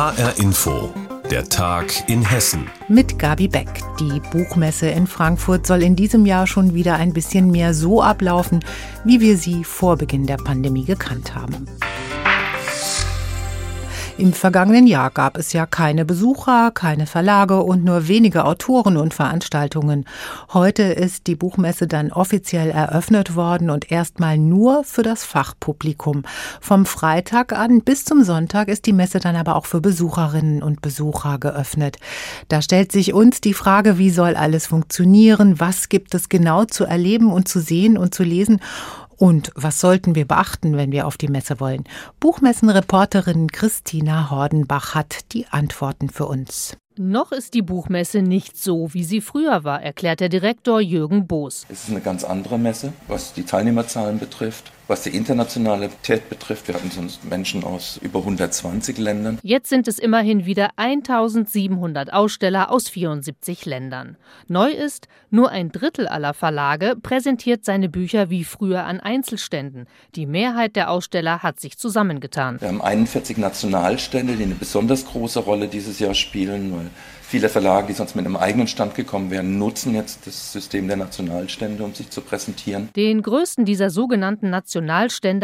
HR Info, der Tag in Hessen. Mit Gabi Beck. Die Buchmesse in Frankfurt soll in diesem Jahr schon wieder ein bisschen mehr so ablaufen, wie wir sie vor Beginn der Pandemie gekannt haben. Im vergangenen Jahr gab es ja keine Besucher, keine Verlage und nur wenige Autoren und Veranstaltungen. Heute ist die Buchmesse dann offiziell eröffnet worden und erstmal nur für das Fachpublikum. Vom Freitag an bis zum Sonntag ist die Messe dann aber auch für Besucherinnen und Besucher geöffnet. Da stellt sich uns die Frage, wie soll alles funktionieren? Was gibt es genau zu erleben und zu sehen und zu lesen? Und was sollten wir beachten, wenn wir auf die Messe wollen? Buchmessenreporterin Christina Hordenbach hat die Antworten für uns. Noch ist die Buchmesse nicht so, wie sie früher war, erklärt der Direktor Jürgen Boos. Es ist eine ganz andere Messe, was die Teilnehmerzahlen betrifft, was die Internationalität betrifft. Wir hatten sonst Menschen aus über 120 Ländern. Jetzt sind es immerhin wieder 1700 Aussteller aus 74 Ländern. Neu ist, nur ein Drittel aller Verlage präsentiert seine Bücher wie früher an Einzelständen. Die Mehrheit der Aussteller hat sich zusammengetan. Wir haben 41 Nationalstände, die eine besonders große Rolle dieses Jahr spielen, weil Viele Verlage, die sonst mit einem eigenen Stand gekommen wären, nutzen jetzt das System der Nationalstände, um sich zu präsentieren. Den größten dieser sogenannten Nationalstände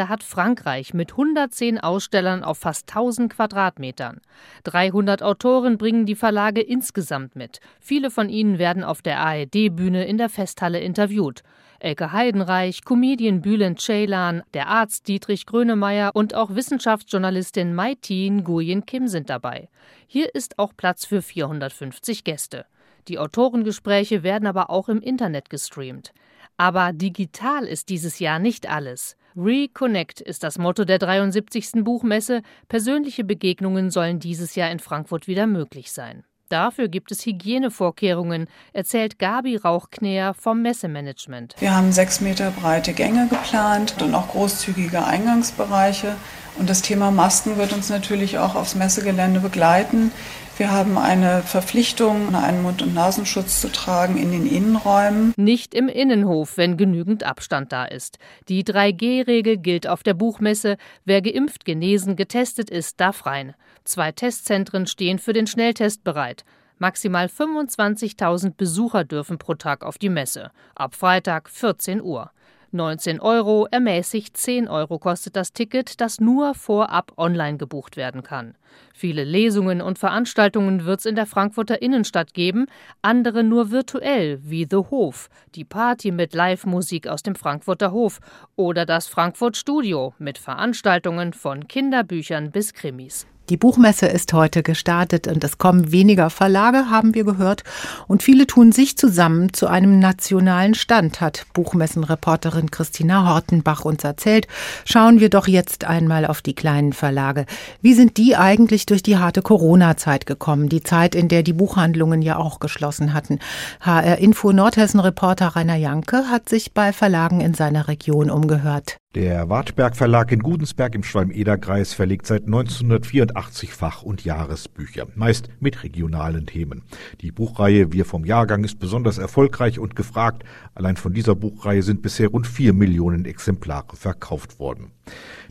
hat Frankreich mit 110 Ausstellern auf fast 1000 Quadratmetern. 300 Autoren bringen die Verlage insgesamt mit. Viele von ihnen werden auf der ARD-Bühne in der Festhalle interviewt. Elke Heidenreich, Comedian Bülent Ceylan, der Arzt Dietrich Grönemeyer und auch Wissenschaftsjournalistin Maitin Nguyen Kim sind dabei. Hier ist auch Platz für 450 Gäste. Die Autorengespräche werden aber auch im Internet gestreamt. Aber digital ist dieses Jahr nicht alles. Reconnect ist das Motto der 73. Buchmesse. Persönliche Begegnungen sollen dieses Jahr in Frankfurt wieder möglich sein. Dafür gibt es Hygienevorkehrungen, erzählt Gabi Rauchknäher vom Messemanagement. Wir haben sechs Meter breite Gänge geplant und auch großzügige Eingangsbereiche. Und das Thema Masken wird uns natürlich auch aufs Messegelände begleiten. Wir haben eine Verpflichtung, einen Mund- und Nasenschutz zu tragen in den Innenräumen. Nicht im Innenhof, wenn genügend Abstand da ist. Die 3G-Regel gilt auf der Buchmesse. Wer geimpft, genesen, getestet ist, darf rein. Zwei Testzentren stehen für den Schnelltest bereit. Maximal 25.000 Besucher dürfen pro Tag auf die Messe. Ab Freitag 14 Uhr. 19 Euro, ermäßigt 10 Euro kostet das Ticket, das nur vorab online gebucht werden kann. Viele Lesungen und Veranstaltungen wird es in der Frankfurter Innenstadt geben, andere nur virtuell, wie The Hof, die Party mit Live-Musik aus dem Frankfurter Hof oder das Frankfurt Studio mit Veranstaltungen von Kinderbüchern bis Krimis. Die Buchmesse ist heute gestartet und es kommen weniger Verlage, haben wir gehört. Und viele tun sich zusammen zu einem nationalen Stand, hat Buchmessenreporterin Christina Hortenbach uns erzählt. Schauen wir doch jetzt einmal auf die kleinen Verlage. Wie sind die eigentlich durch die harte Corona-Zeit gekommen? Die Zeit, in der die Buchhandlungen ja auch geschlossen hatten. HR Info Nordhessen-Reporter Rainer Janke hat sich bei Verlagen in seiner Region umgehört. Der Wartberg Verlag in Gudensberg im Schwalm-Eder-Kreis verlegt seit 1984 Fach- und Jahresbücher, meist mit regionalen Themen. Die Buchreihe Wir vom Jahrgang ist besonders erfolgreich und gefragt. Allein von dieser Buchreihe sind bisher rund vier Millionen Exemplare verkauft worden.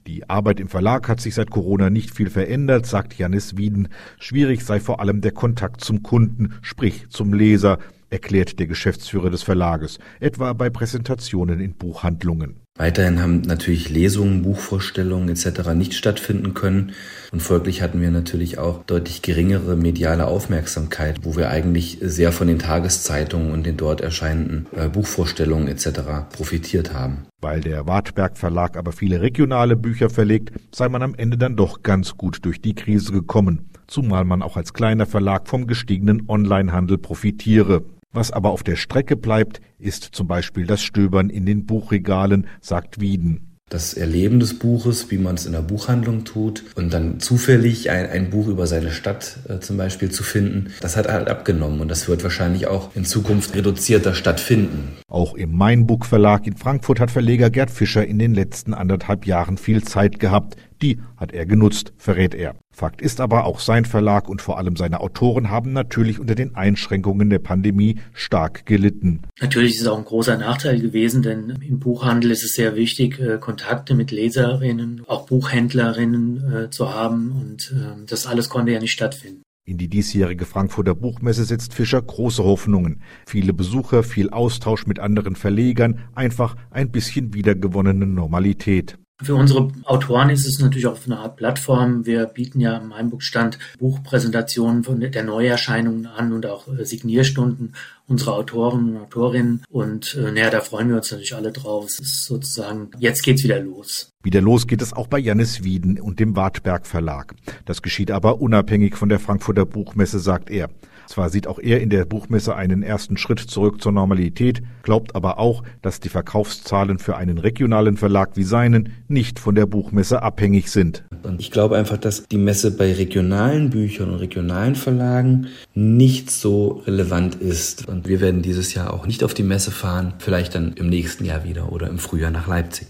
Die Arbeit im Verlag hat sich seit Corona nicht viel verändert, sagt Janis Wieden. Schwierig sei vor allem der Kontakt zum Kunden, sprich zum Leser, erklärt der Geschäftsführer des Verlages, etwa bei Präsentationen in Buchhandlungen. Weiterhin haben natürlich Lesungen, Buchvorstellungen etc. nicht stattfinden können und folglich hatten wir natürlich auch deutlich geringere mediale Aufmerksamkeit, wo wir eigentlich sehr von den Tageszeitungen und den dort erscheinenden äh, Buchvorstellungen etc. profitiert haben. Weil der Wartberg Verlag aber viele regionale Bücher verlegt, sei man am Ende dann doch ganz gut durch die Krise gekommen, zumal man auch als kleiner Verlag vom gestiegenen Onlinehandel profitiere. Was aber auf der Strecke bleibt, ist zum Beispiel das Stöbern in den Buchregalen, sagt Wieden. Das Erleben des Buches, wie man es in der Buchhandlung tut und dann zufällig ein, ein Buch über seine Stadt äh, zum Beispiel zu finden, das hat halt abgenommen und das wird wahrscheinlich auch in Zukunft reduzierter stattfinden. Auch im Mainbuch Verlag in Frankfurt hat Verleger Gerd Fischer in den letzten anderthalb Jahren viel Zeit gehabt, Die hat er genutzt, verrät er. Fakt ist aber, auch sein Verlag und vor allem seine Autoren haben natürlich unter den Einschränkungen der Pandemie stark gelitten. Natürlich ist es auch ein großer Nachteil gewesen, denn im Buchhandel ist es sehr wichtig, äh, Kontakte mit Leserinnen, auch Buchhändlerinnen äh, zu haben und ähm, das alles konnte ja nicht stattfinden. In die diesjährige Frankfurter Buchmesse setzt Fischer große Hoffnungen. Viele Besucher, viel Austausch mit anderen Verlegern, einfach ein bisschen wiedergewonnene Normalität. Für unsere Autoren ist es natürlich auch eine Art Plattform. Wir bieten ja im Heimbuchstand Buchpräsentationen von der Neuerscheinungen an und auch äh, Signierstunden unserer Autoren und Autorinnen. Und äh, naja, da freuen wir uns natürlich alle drauf. Es ist sozusagen, jetzt geht's wieder los. Wieder los geht es auch bei Jannis Wieden und dem Wartberg Verlag. Das geschieht aber unabhängig von der Frankfurter Buchmesse, sagt er. Zwar sieht auch er in der Buchmesse einen ersten Schritt zurück zur Normalität, glaubt aber auch, dass die Verkaufszahlen für einen regionalen Verlag wie seinen nicht von der Buchmesse abhängig sind. Und ich glaube einfach, dass die Messe bei regionalen Büchern und regionalen Verlagen nicht so relevant ist. Und wir werden dieses Jahr auch nicht auf die Messe fahren, vielleicht dann im nächsten Jahr wieder oder im Frühjahr nach Leipzig.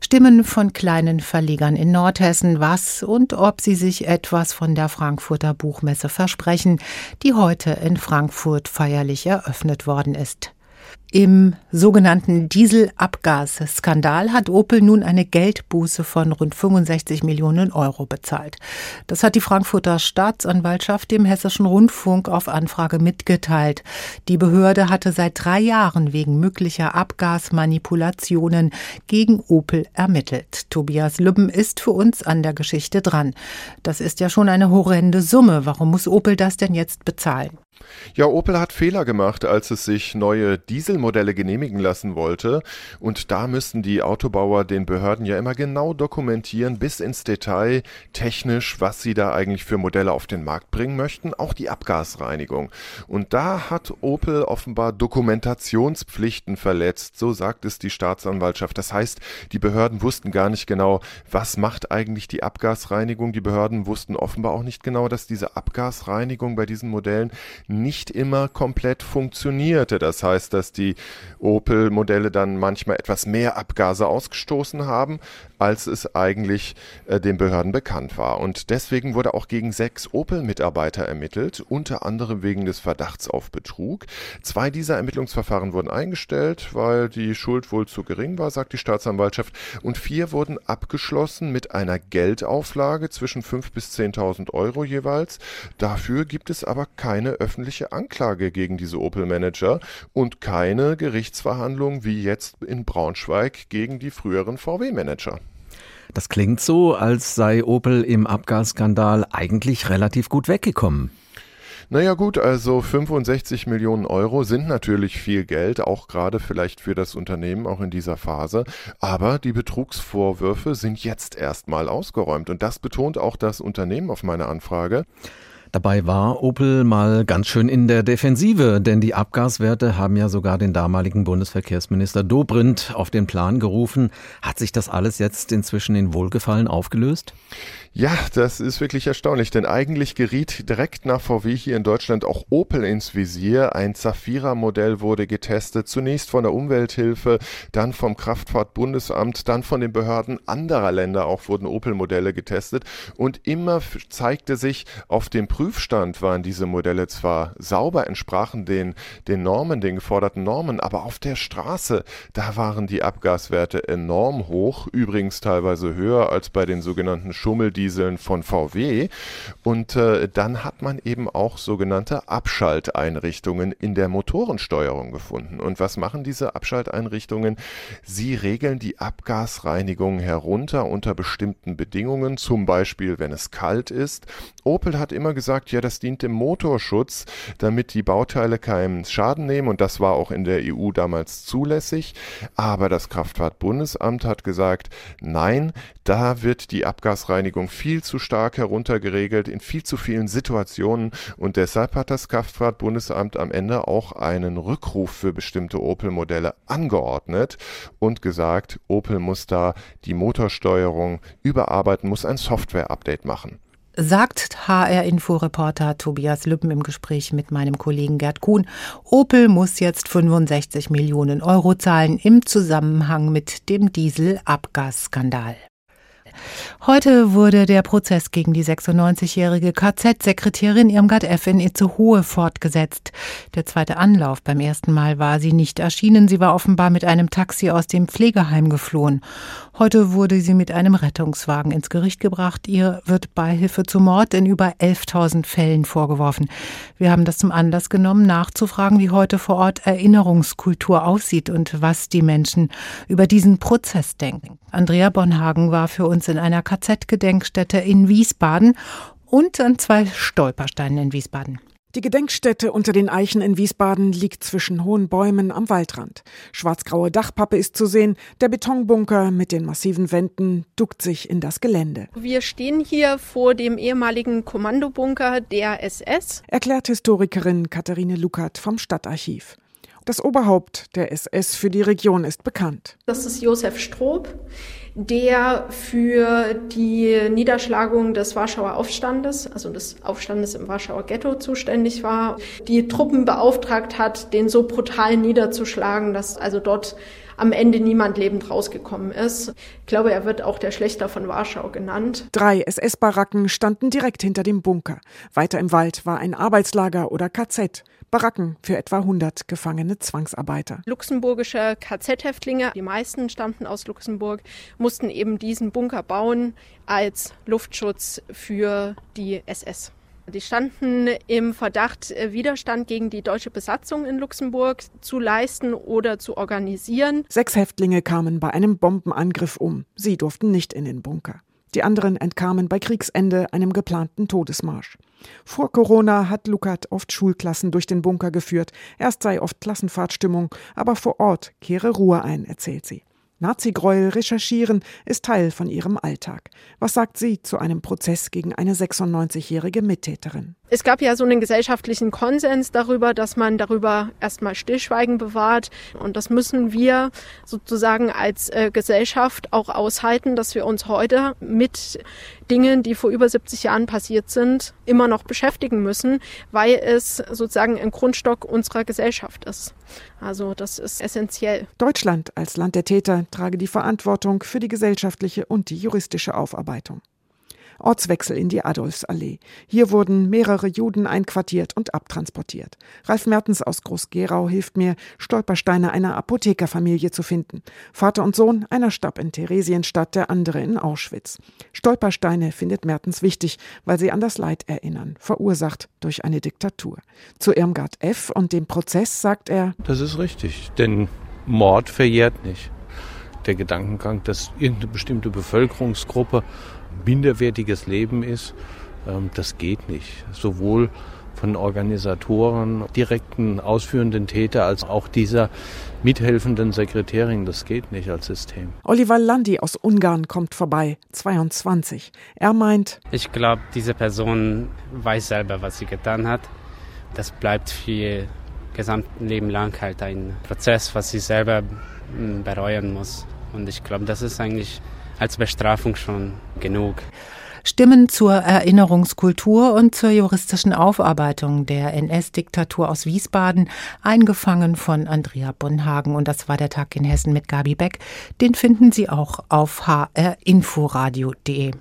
Stimmen von kleinen Verlegern in Nordhessen, was und ob sie sich etwas von der Frankfurter Buchmesse versprechen, die heute in Frankfurt feierlich eröffnet worden ist. Im sogenannten Dieselabgasskandal hat Opel nun eine Geldbuße von rund 65 Millionen Euro bezahlt. Das hat die Frankfurter Staatsanwaltschaft dem Hessischen Rundfunk auf Anfrage mitgeteilt. Die Behörde hatte seit drei Jahren wegen möglicher Abgasmanipulationen gegen Opel ermittelt. Tobias Lübben ist für uns an der Geschichte dran. Das ist ja schon eine horrende Summe. Warum muss Opel das denn jetzt bezahlen? Ja, Opel hat Fehler gemacht, als es sich neue Dieselmodelle genehmigen lassen wollte. Und da müssen die Autobauer den Behörden ja immer genau dokumentieren, bis ins Detail technisch, was sie da eigentlich für Modelle auf den Markt bringen möchten, auch die Abgasreinigung. Und da hat Opel offenbar Dokumentationspflichten verletzt, so sagt es die Staatsanwaltschaft. Das heißt, die Behörden wussten gar nicht genau, was macht eigentlich die Abgasreinigung. Die Behörden wussten offenbar auch nicht genau, dass diese Abgasreinigung bei diesen Modellen nicht immer komplett funktionierte. Das heißt, dass die Opel-Modelle dann manchmal etwas mehr Abgase ausgestoßen haben, als es eigentlich äh, den Behörden bekannt war. Und deswegen wurde auch gegen sechs Opel-Mitarbeiter ermittelt, unter anderem wegen des Verdachts auf Betrug. Zwei dieser Ermittlungsverfahren wurden eingestellt, weil die Schuld wohl zu gering war, sagt die Staatsanwaltschaft. Und vier wurden abgeschlossen mit einer Geldauflage zwischen 5.000 bis 10.000 Euro jeweils. Dafür gibt es aber keine öffentliche Anklage gegen diese Opel-Manager und keine Gerichtsverhandlung wie jetzt in Braunschweig gegen die früheren VW-Manager. Das klingt so, als sei Opel im Abgasskandal eigentlich relativ gut weggekommen. Naja gut, also 65 Millionen Euro sind natürlich viel Geld, auch gerade vielleicht für das Unternehmen, auch in dieser Phase. Aber die Betrugsvorwürfe sind jetzt erstmal ausgeräumt. Und das betont auch das Unternehmen auf meine Anfrage. Dabei war Opel mal ganz schön in der Defensive, denn die Abgaswerte haben ja sogar den damaligen Bundesverkehrsminister Dobrindt auf den Plan gerufen. Hat sich das alles jetzt inzwischen in Wohlgefallen aufgelöst? Ja, das ist wirklich erstaunlich, denn eigentlich geriet direkt nach VW hier in Deutschland auch Opel ins Visier. Ein Zafira-Modell wurde getestet, zunächst von der Umwelthilfe, dann vom Kraftfahrtbundesamt, dann von den Behörden anderer Länder auch wurden Opel-Modelle getestet und immer zeigte sich, auf dem Prüfstand waren diese Modelle zwar sauber, entsprachen den, den Normen, den geforderten Normen, aber auf der Straße, da waren die Abgaswerte enorm hoch, übrigens teilweise höher als bei den sogenannten Schummel Dieseln von VW. Und äh, dann hat man eben auch sogenannte Abschalteinrichtungen in der Motorensteuerung gefunden. Und was machen diese Abschalteinrichtungen? Sie regeln die Abgasreinigung herunter unter bestimmten Bedingungen, zum Beispiel wenn es kalt ist. Opel hat immer gesagt, ja, das dient dem Motorschutz, damit die Bauteile keinen Schaden nehmen und das war auch in der EU damals zulässig. Aber das Kraftfahrtbundesamt hat gesagt, nein, da wird die Abgasreinigung viel zu stark heruntergeregelt in viel zu vielen Situationen und deshalb hat das Kraftfahrtbundesamt am Ende auch einen Rückruf für bestimmte Opel-Modelle angeordnet und gesagt, Opel muss da die Motorsteuerung überarbeiten, muss ein Software-Update machen sagt HR-Info-Reporter Tobias Lüppen im Gespräch mit meinem Kollegen Gerd Kuhn. Opel muss jetzt 65 Millionen Euro zahlen im Zusammenhang mit dem Dieselabgasskandal. Heute wurde der Prozess gegen die 96-jährige KZ-Sekretärin Irmgard F. in Itzehoe fortgesetzt. Der zweite Anlauf. Beim ersten Mal war sie nicht erschienen. Sie war offenbar mit einem Taxi aus dem Pflegeheim geflohen. Heute wurde sie mit einem Rettungswagen ins Gericht gebracht. Ihr wird Beihilfe zu Mord in über 11.000 Fällen vorgeworfen. Wir haben das zum Anlass genommen, nachzufragen, wie heute vor Ort Erinnerungskultur aussieht und was die Menschen über diesen Prozess denken. Andrea Bonhagen war für uns in einer KZ-Gedenkstätte in Wiesbaden und an zwei Stolpersteinen in Wiesbaden. Die Gedenkstätte unter den Eichen in Wiesbaden liegt zwischen hohen Bäumen am Waldrand. Schwarzgraue Dachpappe ist zu sehen, der Betonbunker mit den massiven Wänden duckt sich in das Gelände. Wir stehen hier vor dem ehemaligen Kommandobunker der SS, erklärt Historikerin Katharine Luckert vom Stadtarchiv. Das Oberhaupt der SS für die Region ist bekannt. Das ist Josef Stroop der für die Niederschlagung des Warschauer Aufstandes, also des Aufstandes im Warschauer Ghetto zuständig war, die Truppen beauftragt hat, den so brutal niederzuschlagen, dass also dort am Ende niemand lebend rausgekommen ist. Ich glaube, er wird auch der Schlechter von Warschau genannt. Drei SS-Baracken standen direkt hinter dem Bunker. Weiter im Wald war ein Arbeitslager oder KZ. Baracken für etwa 100 gefangene Zwangsarbeiter. Luxemburgische KZ-Häftlinge, die meisten stammten aus Luxemburg, mussten eben diesen Bunker bauen als Luftschutz für die SS. Die standen im Verdacht, äh, Widerstand gegen die deutsche Besatzung in Luxemburg zu leisten oder zu organisieren. Sechs Häftlinge kamen bei einem Bombenangriff um. Sie durften nicht in den Bunker. Die anderen entkamen bei Kriegsende einem geplanten Todesmarsch. Vor Corona hat Lukat oft Schulklassen durch den Bunker geführt. Erst sei oft Klassenfahrtstimmung, aber vor Ort kehre Ruhe ein, erzählt sie. Nazi-Gräuel recherchieren ist Teil von ihrem Alltag. Was sagt sie zu einem Prozess gegen eine 96-jährige Mittäterin? Es gab ja so einen gesellschaftlichen Konsens darüber, dass man darüber erstmal Stillschweigen bewahrt. Und das müssen wir sozusagen als äh, Gesellschaft auch aushalten, dass wir uns heute mit Dingen, die vor über 70 Jahren passiert sind, immer noch beschäftigen müssen, weil es sozusagen ein Grundstock unserer Gesellschaft ist. Also das ist essentiell. Deutschland als Land der Täter trage die Verantwortung für die gesellschaftliche und die juristische Aufarbeitung. Ortswechsel in die Adolfsallee. Hier wurden mehrere Juden einquartiert und abtransportiert. Ralf Mertens aus Groß-Gerau hilft mir, Stolpersteine einer Apothekerfamilie zu finden. Vater und Sohn, einer starb in Theresienstadt, der andere in Auschwitz. Stolpersteine findet Mertens wichtig, weil sie an das Leid erinnern, verursacht durch eine Diktatur. Zu Irmgard F. und dem Prozess sagt er, das ist richtig, denn Mord verjährt nicht. Der Gedankengang, dass irgendeine bestimmte Bevölkerungsgruppe minderwertiges Leben ist, ähm, das geht nicht. Sowohl von Organisatoren, direkten ausführenden Täter als auch dieser mithelfenden Sekretärin. Das geht nicht als System. Oliver Landi aus Ungarn kommt vorbei, 22. Er meint, ich glaube, diese Person weiß selber, was sie getan hat. Das bleibt für ihr gesamtes Leben lang halt ein Prozess, was sie selber hm, bereuen muss. Und ich glaube, das ist eigentlich als Bestrafung schon genug. Stimmen zur Erinnerungskultur und zur juristischen Aufarbeitung der NS-Diktatur aus Wiesbaden, eingefangen von Andrea Bonhagen. Und das war der Tag in Hessen mit Gabi Beck. Den finden Sie auch auf hrinforadio.de.